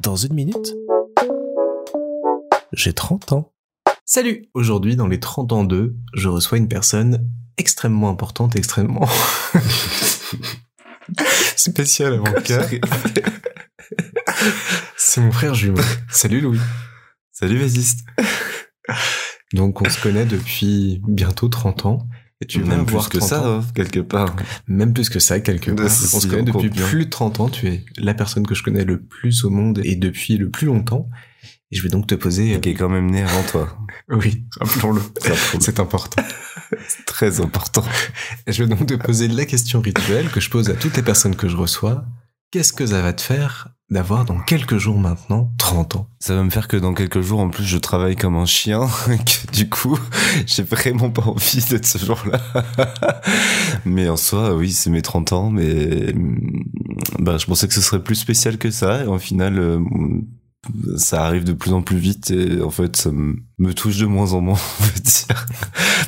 Dans une minute, j'ai 30 ans. Salut Aujourd'hui, dans les 30 ans 2, je reçois une personne extrêmement importante, extrêmement... spéciale à mon cœur. C'est mon frère jumeau. Salut Louis. Salut Vasiste. Donc on se connaît depuis bientôt 30 ans. Et tu Même plus que ça, hein, quelque part. Même plus que ça, quelque part. on se connaît depuis plus de 30 ans. Tu es la personne que je connais le plus au monde et depuis le plus longtemps. Et je vais donc te poser... Qui est quand même né avant toi. oui, rappelons-le. C'est important. C'est très important. Je vais donc te poser la question rituelle que je pose à toutes les personnes que je reçois. Qu'est-ce que ça va te faire d'avoir dans quelques jours maintenant 30 ans Ça va me faire que dans quelques jours en plus je travaille comme un chien que du coup j'ai vraiment pas envie d'être ce jour-là. mais en soi oui c'est mes 30 ans mais bah je pensais que ce serait plus spécial que ça et en final euh, ça arrive de plus en plus vite et en fait ça me touche de moins en moins on va dire.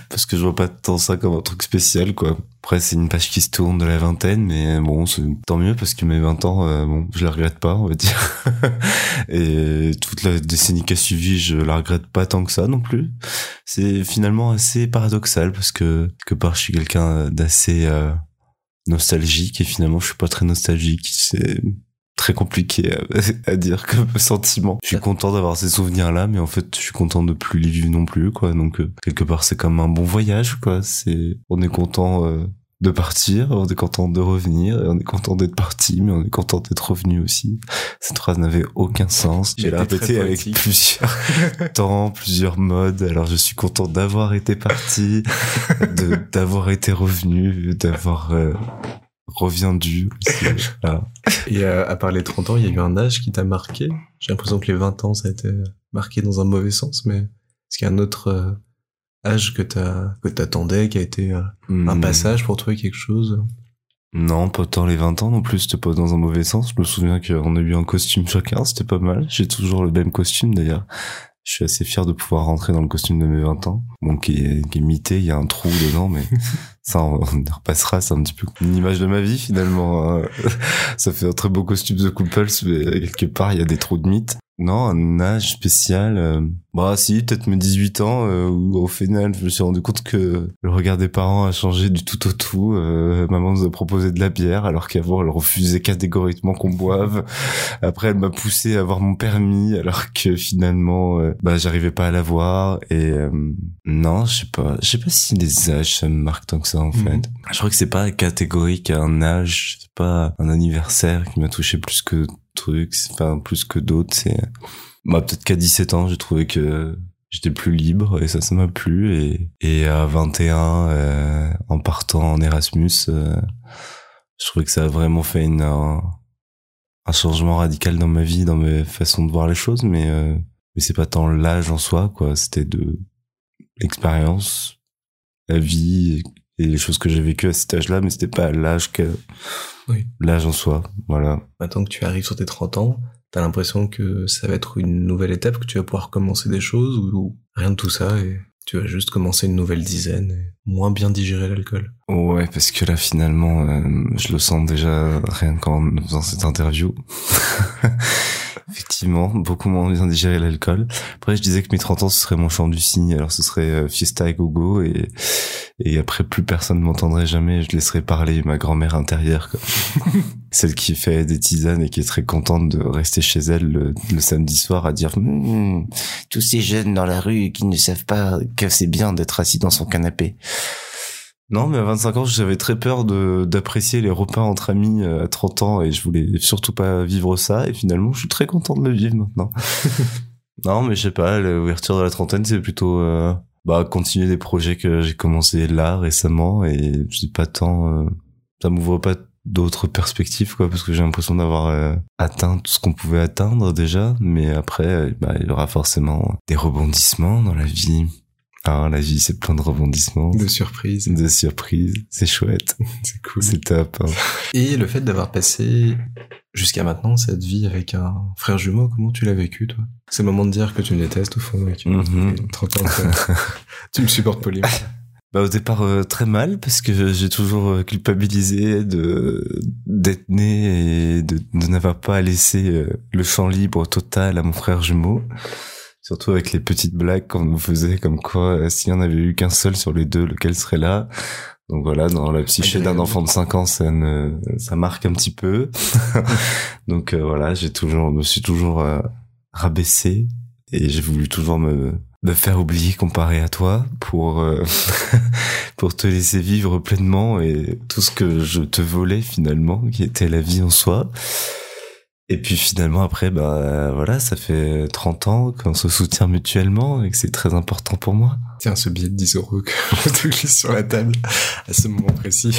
Parce que je vois pas tant ça comme un truc spécial quoi. Après c'est une page qui se tourne de la vingtaine mais bon tant mieux parce que mes 20 ans euh, bon je les regrette pas on va dire. Et toute la décennie qui a suivi je la regrette pas tant que ça non plus. C'est finalement assez paradoxal parce que que part je suis quelqu'un d'assez euh, nostalgique et finalement je suis pas très nostalgique. C'est très compliqué à, dire comme sentiment. Je suis content d'avoir ces souvenirs là, mais en fait, je suis content de plus les vivre non plus, quoi. Donc euh, quelque part, c'est comme un bon voyage, quoi. C'est, on est content euh, de partir, on est content de revenir, et on est content d'être parti, mais on est content d'être revenu aussi. Cette phrase n'avait aucun sens. J'ai répété avec plusieurs temps, plusieurs modes. Alors je suis content d'avoir été parti, de d'avoir été revenu, d'avoir euh, revient du. Et euh, à part les 30 ans, il y a eu un âge qui t'a marqué J'ai l'impression que les 20 ans, ça a été marqué dans un mauvais sens, mais est-ce qu'il y a un autre euh, âge que t'as que t'attendais, qui a été euh, un hmm. passage pour trouver quelque chose? Non, pas tant les 20 ans non plus, c'était pas dans un mauvais sens. Je me souviens qu'on a eu un costume chacun, c'était pas mal. J'ai toujours le même costume d'ailleurs je suis assez fier de pouvoir rentrer dans le costume de mes 20 ans. Bon, qui est, qui est mité, il y a un trou dedans, mais ça, on, repassera. C'est un petit peu une image de ma vie, finalement. Hein. ça fait un très beau costume de Couples, mais quelque part, il y a des trous de mythes. Non, un âge spécial. Euh, bah si, peut-être mes 18 ans, euh, où au final, je me suis rendu compte que le regard des parents a changé du tout au tout. Euh, maman nous a proposé de la bière, alors qu'avant, elle refusait catégoriquement qu'on boive. Après, elle m'a poussé à avoir mon permis, alors que finalement, euh, bah j'arrivais pas à l'avoir. Et euh, non, je sais pas, je sais pas si les âges ça me marque tant que ça en mhm. fait. Je crois que c'est pas catégorique à un âge, c'est pas un anniversaire qui m'a touché plus que trucs, enfin plus que d'autres. C'est bah peut-être qu'à 17 ans, j'ai trouvé que j'étais plus libre et ça, ça m'a plu. Et, et à 21, euh, en partant en Erasmus, euh, je trouvais que ça a vraiment fait une, un, changement radical dans ma vie, dans mes façons de voir les choses. Mais euh, mais c'est pas tant l'âge en soi, quoi. C'était de l'expérience, la vie et les choses que j'ai vécues à cet âge-là, mais c'était pas l'âge que oui. l'âge en soi, voilà. Maintenant que tu arrives sur tes 30 ans, t'as l'impression que ça va être une nouvelle étape, que tu vas pouvoir commencer des choses ou, rien de tout ça et tu vas juste commencer une nouvelle dizaine et moins bien digérer l'alcool. Ouais, parce que là finalement, euh, je le sens déjà rien qu'en faisant cette interview. Effectivement, beaucoup moins bien digérer l'alcool. Après, je disais que mes 30 ans, ce serait mon chant du cygne. Alors, ce serait euh, Fiesta et Gogo. Et, et après, plus personne ne m'entendrait jamais. Je laisserais parler ma grand-mère intérieure. Quoi. Celle qui fait des tisanes et qui est très contente de rester chez elle le, samedi soir à dire hum, tous ces jeunes dans la rue qui ne savent pas que c'est bien d'être assis dans son canapé. Non, mais à 25 ans, j'avais très peur de d'apprécier les repas entre amis euh, à 30 ans et je voulais surtout pas vivre ça. Et finalement, je suis très content de le vivre maintenant. non, mais je sais pas, l'ouverture de la trentaine, c'est plutôt euh, bah continuer des projets que j'ai commencé là récemment et je sais pas tant, euh, ça m'ouvre pas d'autres perspectives quoi parce que j'ai l'impression d'avoir atteint tout ce qu'on pouvait atteindre déjà mais après bah, il y aura forcément des rebondissements dans la vie ah, la vie, c'est plein de rebondissements. De surprises. De surprises. C'est chouette. c'est cool. C'est top. Hein. Et le fait d'avoir passé jusqu'à maintenant cette vie avec un frère jumeau, comment tu l'as vécu, toi? C'est le moment de dire que tu me détestes au fond. tu, mm -hmm. tu me supportes poliment. bah au départ euh, très mal parce que j'ai toujours euh, culpabilisé de d'être né et de, de n'avoir pas laissé euh, le champ libre total à mon frère jumeau. Surtout avec les petites blagues qu'on nous faisait comme quoi s'il y en avait eu qu'un seul sur les deux, lequel serait là? Donc voilà, dans la psyché d'un enfant de 5 ans, ça ne, ça marque un petit peu. Donc voilà, j'ai toujours, me suis toujours rabaissé et j'ai voulu toujours me me faire oublier comparé à toi pour euh, pour te laisser vivre pleinement et tout ce que je te volais finalement qui était la vie en soi et puis finalement après bah voilà ça fait 30 ans qu'on se soutient mutuellement et que c'est très important pour moi tiens ce billet de 10 euros que je te glisse sur la table à ce moment précis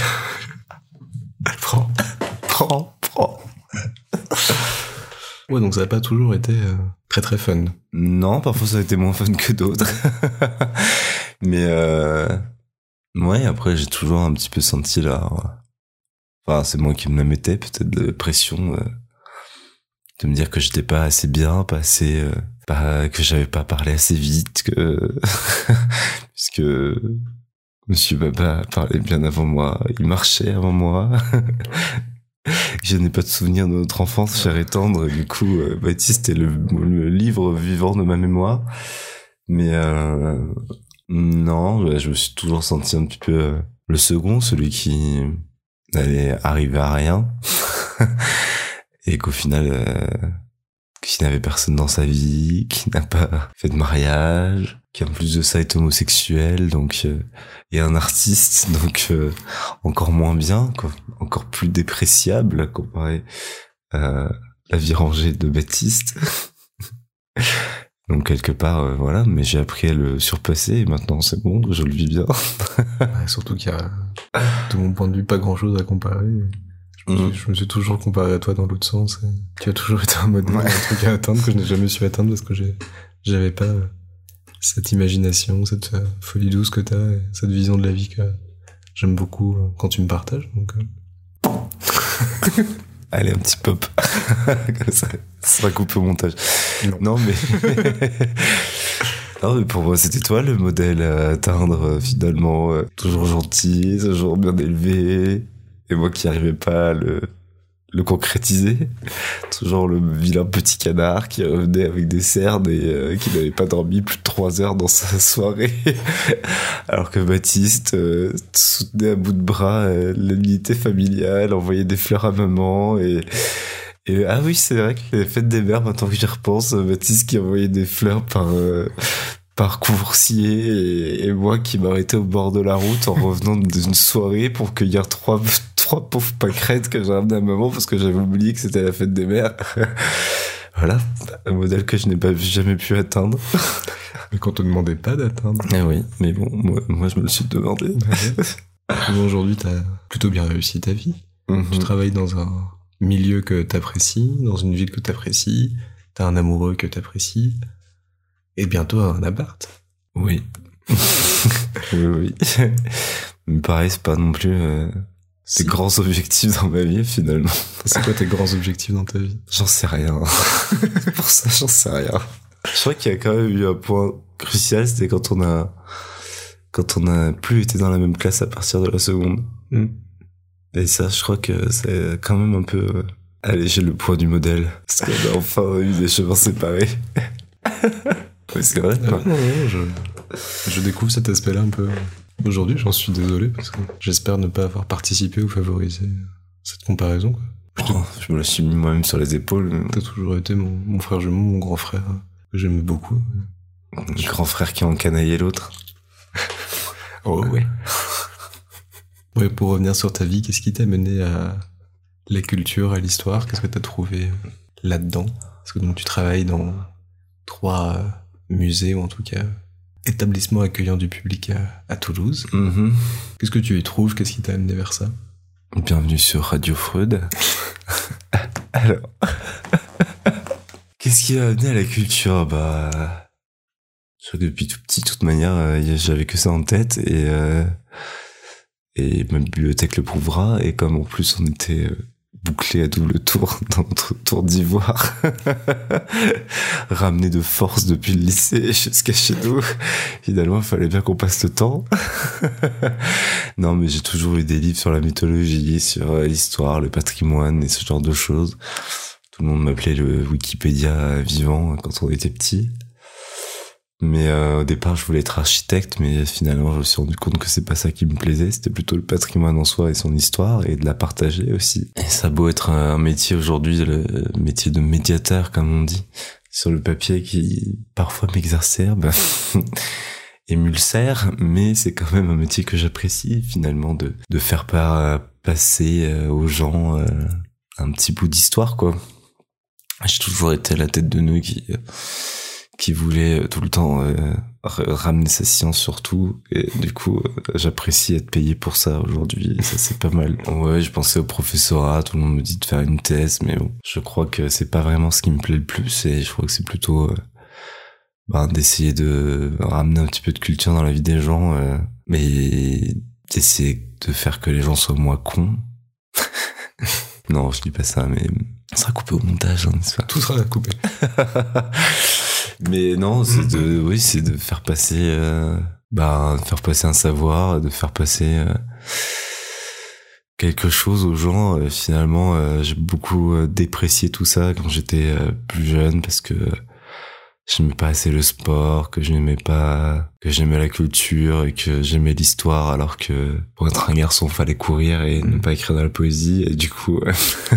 prends prends prends ouais donc ça n'a pas toujours été euh, très très fun. Non, parfois ça a été moins fun que d'autres. Mais euh, ouais, après j'ai toujours un petit peu senti là. Enfin, c'est moi qui me la mettais, peut-être de pression euh, de me dire que j'étais pas assez bien, pas assez, euh, pas que j'avais pas parlé assez vite, que puisque Monsieur Baba parlait bien avant moi, il marchait avant moi. je n'ai pas de souvenir de notre enfance chère et tendre. Du coup, euh, Baptiste est le, livre vivant de ma mémoire. Mais euh, non, je me suis toujours senti un petit peu euh, le second, celui qui n'allait arriver à rien. et qu'au final, qui n'avait personne dans sa vie, qui n'a pas fait de mariage, qui en plus de ça est homosexuel, donc euh, et un artiste, donc euh, encore moins bien, quoi, encore plus dépréciable comparé à la vie rangée de Baptiste. donc quelque part, euh, voilà, mais j'ai appris à le surpasser et maintenant c'est bon, je le vis bien. surtout qu'il y a, de mon point de vue, pas grand-chose à comparer. Mm. Je, me suis toujours comparé à toi dans l'autre sens. tu as toujours été un modèle, un truc à atteindre que je n'ai jamais su atteindre parce que j'avais pas cette imagination, cette euh, folie douce que tu as, cette vision de la vie que j'aime beaucoup euh, quand tu me partages. Donc, euh. Allez, un petit pop. ça, sera coupé au montage. Non, mais. non, mais pour moi, c'était toi le modèle à atteindre, finalement. toujours gentil, toujours bien élevé. Et moi qui n'arrivais pas à le, le concrétiser. Toujours le vilain petit canard qui revenait avec des cernes et euh, qui n'avait pas dormi plus de trois heures dans sa soirée. Alors que Baptiste euh, soutenait à bout de bras euh, l'unité familiale, envoyait des fleurs à maman et... Et, ah oui, c'est vrai que les fêtes des mères, maintenant que j'y repense, Baptiste qui envoyait des fleurs par, par coursier et, moi qui m'arrêtais au bord de la route en revenant d'une soirée pour cueillir trois trois pauvres pâquerettes que j'ai ramené à maman parce que j'avais oublié que c'était la fête des mères. voilà, un modèle que je n'ai pas jamais pu atteindre. mais qu'on te demandait pas d'atteindre. Eh oui, mais bon, moi, je me le suis demandé. Aujourd'hui, tu as plutôt bien réussi ta vie. Mhm. Tu travailles dans un milieu que tu apprécies, dans une ville que tu apprécies, tu as un amoureux que tu apprécies, et bientôt un appart. Oui. oui, oui. Mais pareil, c'est pas non plus euh, tes grands objectifs dans ma vie finalement. C'est quoi tes grands objectifs dans ta vie? J'en sais rien. Pour ça, j'en sais rien. Je crois qu'il y a quand même eu un point crucial, c'était quand on a quand on a plus été dans la même classe à partir de la seconde. Hmm. Et ça, je crois que c'est quand même un peu euh, allégé le poids du modèle. Parce qu'on a enfin eu des chemins séparés. c'est vrai. Ah je, je découvre cet aspect-là un peu Aujourd'hui, j'en suis désolé parce que j'espère ne pas avoir participé ou favorisé cette comparaison. Oh, je me la suis mis moi-même sur les épaules. T'as toujours été mon, frère jumeau, mon grand frère, que j'aimais beaucoup. Le grand frère qui a encanaillé l'autre. oh ouais. ouais. Pour revenir sur ta vie, qu'est-ce qui t'a mené à la culture, à l'histoire? Qu'est-ce que t'as trouvé là-dedans? Parce que donc tu travailles dans trois musées, ou en tout cas établissement accueillant du public à, Toulouse. Mm-hmm. Qu'est-ce que tu y trouves? Qu'est-ce qui t'a amené vers ça? Bienvenue sur Radio Freud. Alors, qu'est-ce qui m'a amené à la culture? Bah, depuis tout petit, de toute manière, euh, j'avais que ça en tête et euh, et ma bibliothèque le prouvera. Et comme en plus on était euh, boucler à double tour dans notre tour d'ivoire, ramené de force depuis le lycée jusqu'à chez nous. Finalement, il fallait bien qu'on passe le temps. non, mais j'ai toujours eu des livres sur la mythologie, sur euh, l'histoire, le patrimoine et ce genre de choses. Tout le monde m'appelait le Wikipédia vivant quand on était petit. Mais euh, au départ, je voulais être architecte, mais finalement, je me suis rendu compte que c'est pas ça qui me plaisait. C'était plutôt le patrimoine en soi et son histoire et de la partager aussi. Et ça a beau être un métier aujourd'hui, le métier de médiateur, comme on dit, sur le papier qui parfois m'exacerbe et m'ulcère, mais c'est quand même un métier que j'apprécie finalement de, de faire passer euh, aux gens euh, un petit bout d'histoire, quoi. J'ai toujours été à la tête de nous qui qui voulait euh, tout le temps euh, ramener sa science sur tout. Et du coup euh, j'apprécie être payé pour ça aujourd'hui. Ça c'est pas mal. Ouais je pensais au professorat. Tout le monde me dit de faire une thèse mais bon je crois que c'est pas vraiment ce qui me plaît le plus. Et je crois que c'est plutôt ben, d'essayer de ramener un petit peu de culture dans la vie des gens mais d'essayer de faire que les gens soient moins cons. Non je dis pas ça mais ça sera coupé au montage hein, n'est-ce pas? Tout sera coupé Mais non, c'est de, oui, c'est de faire passer, euh, bah, faire passer un savoir, de faire passer euh, quelque chose aux gens. Euh, finalement, euh, j'ai beaucoup déprécié tout ça quand j'étais plus jeune parce que je n'aimais pas assez le sport, que je n'aimais pas, que j'aimais la culture et que j'aimais l'histoire alors que pour être un garçon, fallait courir et ne mm. pas écrire dans la poésie. Et du coup,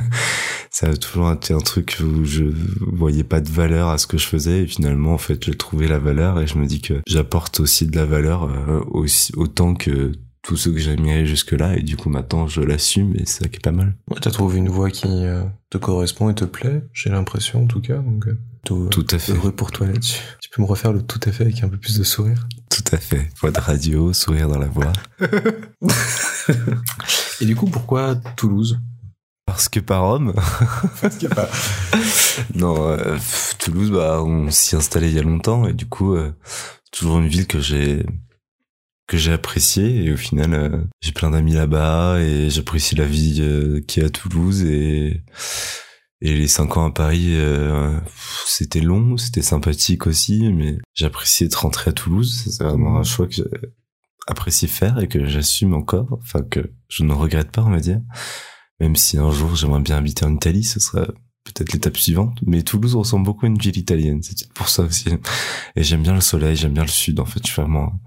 ça a toujours été un truc où je voyais pas de valeur à ce que je faisais et finalement, en fait, j'ai trouvé la valeur et je me dis que j'apporte aussi de la valeur euh, aussi, autant que tout ce que j'admirais jusque-là et du coup maintenant je l'assume et c'est ça qui est pas mal. Ouais, t'as trouvé une voix qui euh, te correspond et te plaît, j'ai l'impression en tout cas, donc euh, tout, tout à fait. heureux pour toi là-dessus. Tu peux me refaire le tout à fait avec un peu plus de sourire Tout à fait. Voix de radio, sourire dans la voix. et du coup, pourquoi Toulouse? Parce que par homme. Parce que pas. non, euh, Toulouse, bah, on s'y installé il y a longtemps et du coup, toujours une ville que j'ai que j'ai apprécié et au final euh, j'ai plein d'amis là-bas et j'apprécie la vie euh, qui est à Toulouse et et les cinq ans à Paris euh, c'était long c'était sympathique aussi mais j'apprécie être rentré à Toulouse c'est vraiment un choix que j'apprécie faire et que j'assume encore enfin que je ne regrette pas on va dire même si un jour j'aimerais bien habiter en Italie ce serait peut-être l'étape suivante, mais Toulouse ressemble beaucoup à une ville italienne, c'est pour ça aussi. Et j'aime bien le soleil, j'aime bien le sud, en fait, je suis vraiment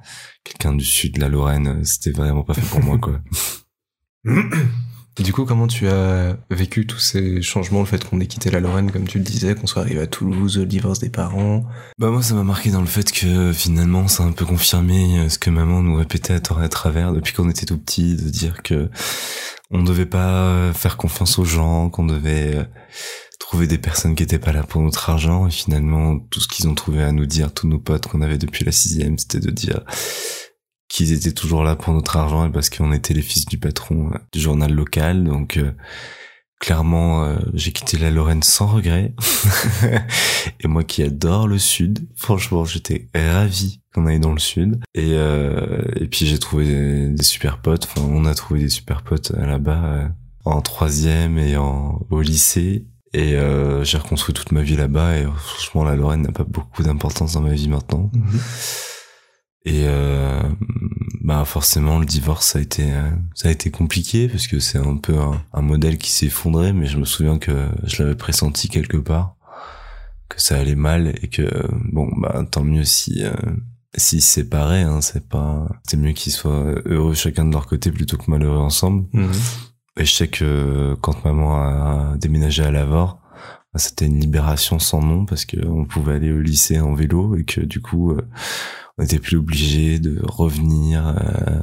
quelqu'un du sud de la Lorraine, c'était vraiment pas fait pour moi, quoi. Du coup, comment tu as vécu tous ces changements, le fait qu'on ait quitté la Lorraine, comme tu le disais, qu'on soit arrivé à Toulouse, le divorce des parents? Bah moi, ça m'a marqué dans le fait que finalement, ça a un peu confirmé ce que maman nous répétait à tort et à travers depuis qu'on était tout petit, de dire que on devait pas faire confiance aux gens, qu'on devait trouver des personnes qui étaient pas là pour notre argent. Et finalement tout ce qu'ils ont trouvé à nous dire tous nos potes qu'on avait depuis la sixième c'était de dire qu'ils étaient toujours là pour notre argent et parce qu'on était les fils du patron euh, du journal local. Donc euh, clairement euh, j'ai quitté la Lorraine sans regret. Et moi qui adore le sud franchement j'étais ravi qu'on aille dans le sud. Et et puis j'ai trouvé des, super potes. Enfin on a trouvé des super potes là-bas en troisième et en au lycée. Et euh, j'ai reconstruit toute ma vie là-bas. Et franchement la Lorraine n'a pas beaucoup d'importance dans ma vie maintenant. Mhm. Et euh, bah forcément le divorce ça a été euh, ça a été compliqué parce que c'est un peu un, modèle qui s'est effondré mais je me souviens que je l'avais pressenti quelque part que ça allait mal et que bon bah tant mieux si euh, s'ils se séparaient hein, c'est pas c'est mieux qu'ils soient heureux chacun de leur côté plutôt que malheureux ensemble. Mhm. Et je sais que quand maman a déménagé à Lavore, c'était une libération sans nom parce que on pouvait aller au lycée en vélo et que du coup euh, on était plus obligé de revenir euh,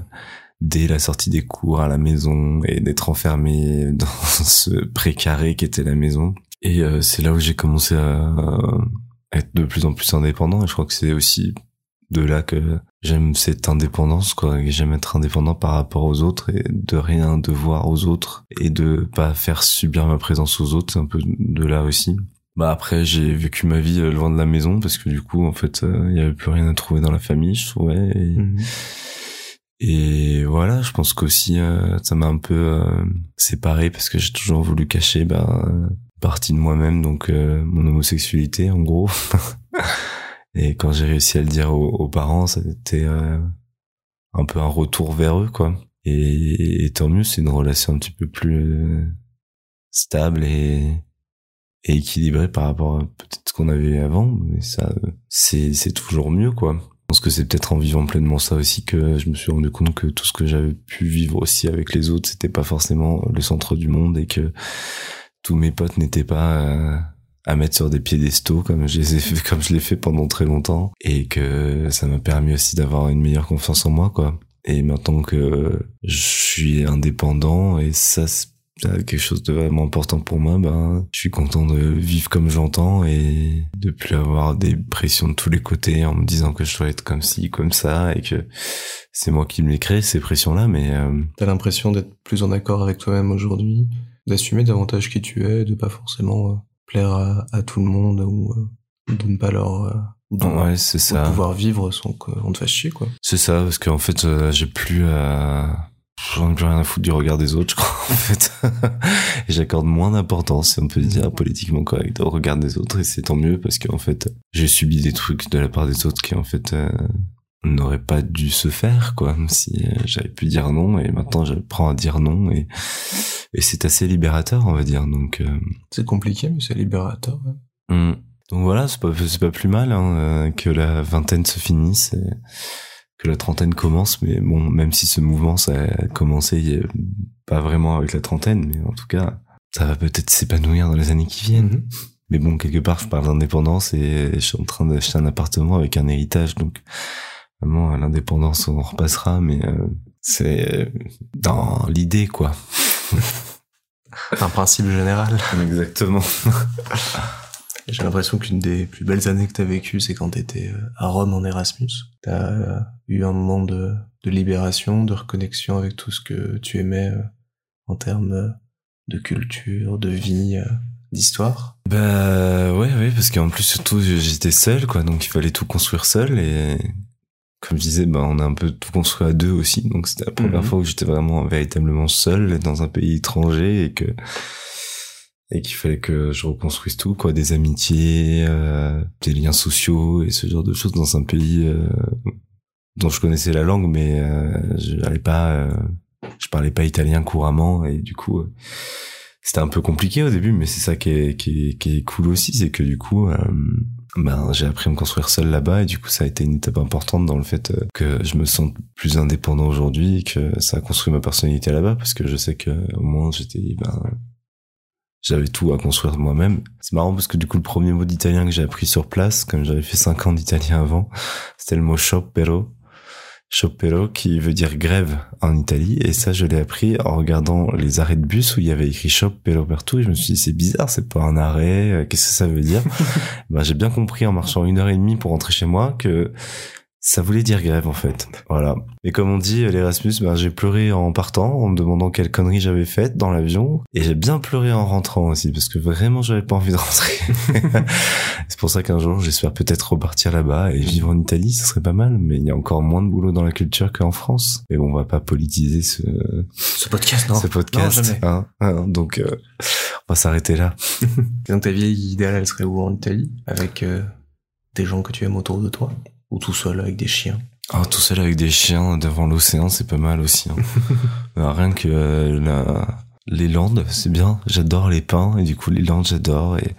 dès la sortie des cours à la maison et d'être enfermé dans ce précaré qui était la maison. Et euh, c'est là où j'ai commencé à, être de plus en plus indépendant et je crois que c'est aussi de là que j'aime cette indépendance quoi j'aime être indépendant par rapport aux autres et de rien devoir aux autres et de pas faire subir ma présence aux autres c'est un peu de là aussi bah après j'ai vécu ma vie euh, loin de la maison parce que du coup en fait euh, il y avait plus rien à trouver dans la famille je trouvais et, mhm. Et voilà, je pense qu'aussi euh, ça m'a un peu euh, séparé parce que j'ai toujours voulu cacher ben partie de moi-même, donc mon homosexualité en gros. et quand j'ai réussi à le dire aux, aux parents, a été un peu un retour vers eux, quoi. Et, et tant mieux, c'est une relation un petit peu plus stable et, et équilibrée par rapport à peut-être ce qu'on avait avant, mais ça, c'est c'est toujours mieux, quoi. Je pense que c'est peut-être en vivant pleinement ça aussi que je me suis rendu compte que tout ce que j'avais pu vivre aussi avec les autres, c'était pas forcément le centre du monde et que tous mes potes n'étaient pas euh, à mettre sur des piédestaux comme je les ai fait, comme je l'ai fait pendant très longtemps et que ça m'a permis aussi d'avoir une meilleure confiance en moi, quoi. Et maintenant que je suis indépendant et ça, quelque chose de vraiment important pour moi, ben, je suis content de vivre comme j'entends et de plus avoir des pressions de tous les côtés en me disant que je dois être comme ci, comme ça et que c'est moi qui me les crée, ces pressions-là, mais... Euh... T'as l'impression d'être plus en accord avec toi-même aujourd'hui, d'assumer davantage qui tu es, de pas forcément euh, plaire à, tout le monde ou euh, de ne pas leur... Euh, ouais, c'est ça. pouvoir vivre sans qu'on te fasse chier, quoi. C'est ça, parce qu'en fait, j'ai plus à j'en ai plus rien à foutre du regard des autres, je crois, en fait. et j'accorde moins d'importance, si on peut dire, politiquement correct, au regard des autres, et c'est tant mieux, parce qu'en fait, j'ai subi des trucs de la part des autres qui, en fait, euh, n'auraient pas dû se faire, quoi, si euh, j'avais pu dire non, et maintenant j'apprends à dire non, et, et c'est assez libérateur, on va dire, donc... Euh, c'est compliqué, mais c'est libérateur, ouais. Hmm. Donc voilà, c'est pas, c'est pas plus mal hein, euh, que la vingtaine se finisse, et que la trentaine commence, mais bon, même si ce mouvement ça a commencé pas vraiment avec la trentaine, mais en tout cas, ça va peut-être s'épanouir dans les années qui viennent. Mhm. Mais bon, quelque part, je parle d'indépendance et je suis en train d'acheter un appartement avec un héritage, donc vraiment l'indépendance, on en repassera, mais euh, c'est dans l'idée, quoi. un principe général. Exactement. J'ai l'impression qu'une des plus belles années que t'as vécues, c'est quand t'étais euh, à Rome en Erasmus. T'as euh, eu un moment de, de, libération, de reconnexion avec tout ce que tu aimais en termes de culture, de vie, d'histoire. Bah ouais, ouais, parce qu'en plus surtout j'étais seul, quoi, donc il fallait tout construire seul et comme je disais, bah on a un peu tout construit à deux aussi, donc c'était la première mhm. fois où j'étais vraiment véritablement seul dans un pays étranger et que et qu'il fallait que je reconstruise tout quoi des amitiés euh, des liens sociaux et ce genre de choses dans un pays euh, dont je connaissais la langue mais euh, je n'allais pas euh, je parlais pas italien couramment et du coup euh, c'était un peu compliqué au début mais c'est ça qui est, qui est, qui est cool aussi c'est que du coup ben j'ai appris à me construire seul là-bas et du coup ça a été une étape importante dans le fait que je me sens plus indépendant aujourd'hui et que ça a construit ma personnalité là-bas parce que je sais que au moins j'étais ben j'avais tout à construire moi-même. C'est marrant parce que du coup le premier mot d'italien que j'ai appris sur place, comme j'avais fait cinq ans d'italien avant, c'était le mot sciopero. Sciopero qui veut dire grève en Italie. Et ça je l'ai appris en regardant les arrêts de bus où il y avait écrit sciopero partout. Et je me suis dit c'est bizarre c'est pas un arrêt euh, qu'est-ce que ça veut dire? Ben, j'ai bien compris en marchant une heure et demie pour rentrer chez moi que ça voulait dire grève en fait. Voilà. Et comme on dit, l'Erasmus, ben, j'ai pleuré en partant, en me demandant quelle connerie j'avais faite dans l'avion. Et j'ai bien pleuré en rentrant aussi, parce que vraiment j'avais pas envie de rentrer. c'est pour ça qu'un jour j'espère peut-être repartir là-bas et vivre en Italie, ce serait pas mal. Mais il y a encore moins de boulot dans la culture qu'en France. Et bon, on va pas politiser ce, ce podcast, non. Ce podcast. Hein, hein, donc, euh, on va s'arrêter là. donc ta vieille idéale, elle serait où en Italie? Avec euh, des gens que tu aimes autour de toi? Ou tout seul avec des chiens Ah, tout seul avec des chiens devant l'océan, c'est pas mal aussi. Hein. Bah, rien que euh, la... les Landes, c'est bien. J'adore les pins et du coup les Landes, j'adore. Et,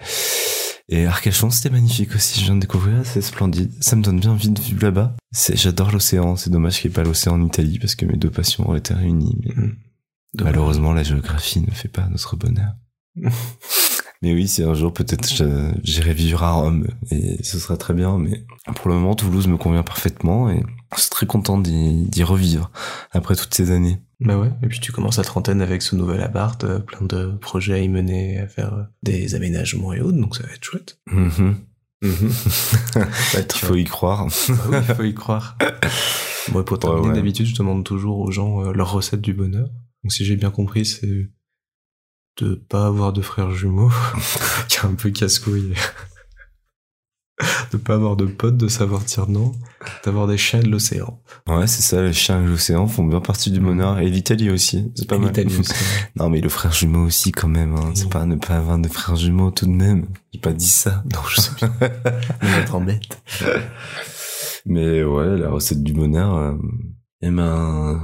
et Arcachon, c'était magnifique aussi. Je viens de découvrir, c'est splendide. Ça me donne bien envie de vivre là-bas. J'adore l'océan. C'est dommage qu'il n'y ait pas l'océan en Italie parce que mes deux passions auraient été réunies. Mais... Mm. Malheureusement, la géographie ne fait pas notre bonheur. Mais oui, si un jour peut-être j'irai vivre à Rome et ce sera très bien. Mais pour le moment, Toulouse me convient parfaitement et je suis très content d'y revivre après toutes ces années. Bah ouais, et puis tu commences à trentaine avec ce nouvel appart, euh, plein de projets à y mener, à faire euh, des aménagements et autres, donc ça va être chouette. Mm-hmm. Mm-hmm. il faut y croire. Ah oui, il faut y croire. Moi, pour terminer, d'habitude, je demande toujours aux gens euh, leur recette du bonheur. Donc si j'ai bien compris, c'est de pas avoir de frères jumeaux, qui est un peu casse-couille. de pas avoir de potes, de savoir dire non, d'avoir des chiens de l'océan. Ouais, c'est ça, les chiens et l'océan font bien partie du bonheur. Et l'Italie aussi, c'est pas Et mal. l'Italie aussi. Non, mais le frère jumeau aussi, quand même. Hein. C'est pas ne pas avoir de frère jumeau tout de même. J'ai pas dit ça. non, je sais bien. On va être en bête. Mais ouais, la recette du bonheur, euh, eh ben,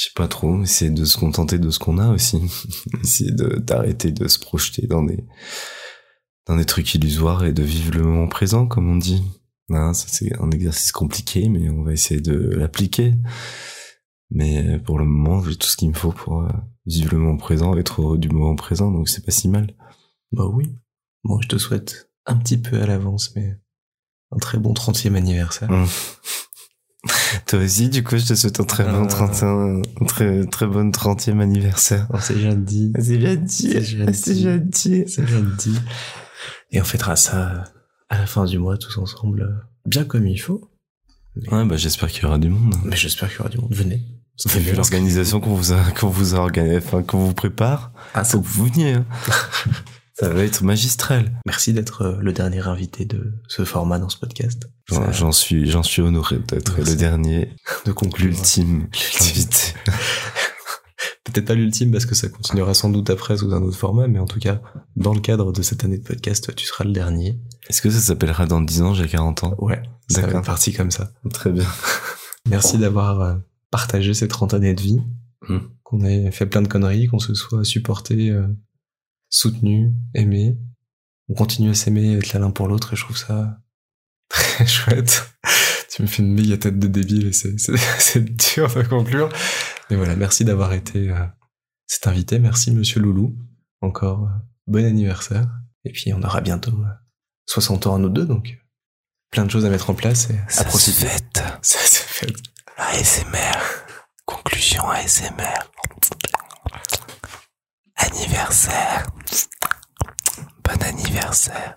je sais pas trop, essayer de se contenter de ce qu'on a aussi. essayer de, d'arrêter de se projeter dans des, dans des trucs illusoires et de vivre le moment présent, comme on dit. Hein, ça c'est un exercice compliqué, mais on va essayer de l'appliquer. Mais pour le moment, j'ai tout ce qu'il me faut pour euh, vivre le moment présent, être heureux du moment présent, donc c'est pas si mal. Bah oui. Moi, je te souhaite un petit peu à l'avance, mais un très bon 30e anniversaire. Hum. Toi aussi, du coup, je te souhaite un très bon Euh. 31, un très, très bon 30e anniversaire. Dit. C'est dit. C'est gentil. C'est gentil. C'est dit. Et on fêtera ça à la fin du mois, tous ensemble, euh, bien comme il faut. Ouais, bah, j'espère qu'il y aura du monde. Mais j'espère qu'il y aura du monde. Venez. Vu l'organisation qu'on vous a, qu'on vous a enfin, qu'on vous prépare, Ah, faut que vous veniez, hein. Ça va être magistral. Merci d'être euh, le dernier invité de ce format dans ce podcast. J'en, suis, j'en suis honoré d'être le dernier, de conclure. l'ultime invité. Peut-être pas l'ultime parce que ça continuera sans doute après sous un autre format, mais en tout cas, dans le cadre de cette année de podcast, tu seras le dernier. Est-ce que ça s'appellera dans 10 ans, j'ai 40 ans? Ouais, ça va être parti comme ça. Très bien. Merci d'avoir euh, partagé ces 30 années de vie, Hmm. qu'on ait fait plein de conneries, qu'on se soit supporté, soutenu, aimé. On continue à s'aimer, être là l'un pour l'autre, et je trouve ça très chouette. Tu me fais une méga tête de débile et c'est, c'est, c'est dur de conclure. Mais voilà, merci d'avoir été euh, cet invité. Merci, monsieur Loulou. Encore euh, bon anniversaire. Et puis, on aura bientôt euh, 60 ans à nous deux, donc plein de choses à mettre en place et à profiter. fête. Ça se fait. ASMR. Conclusion ASMR. Anniversaire. Bon anniversaire.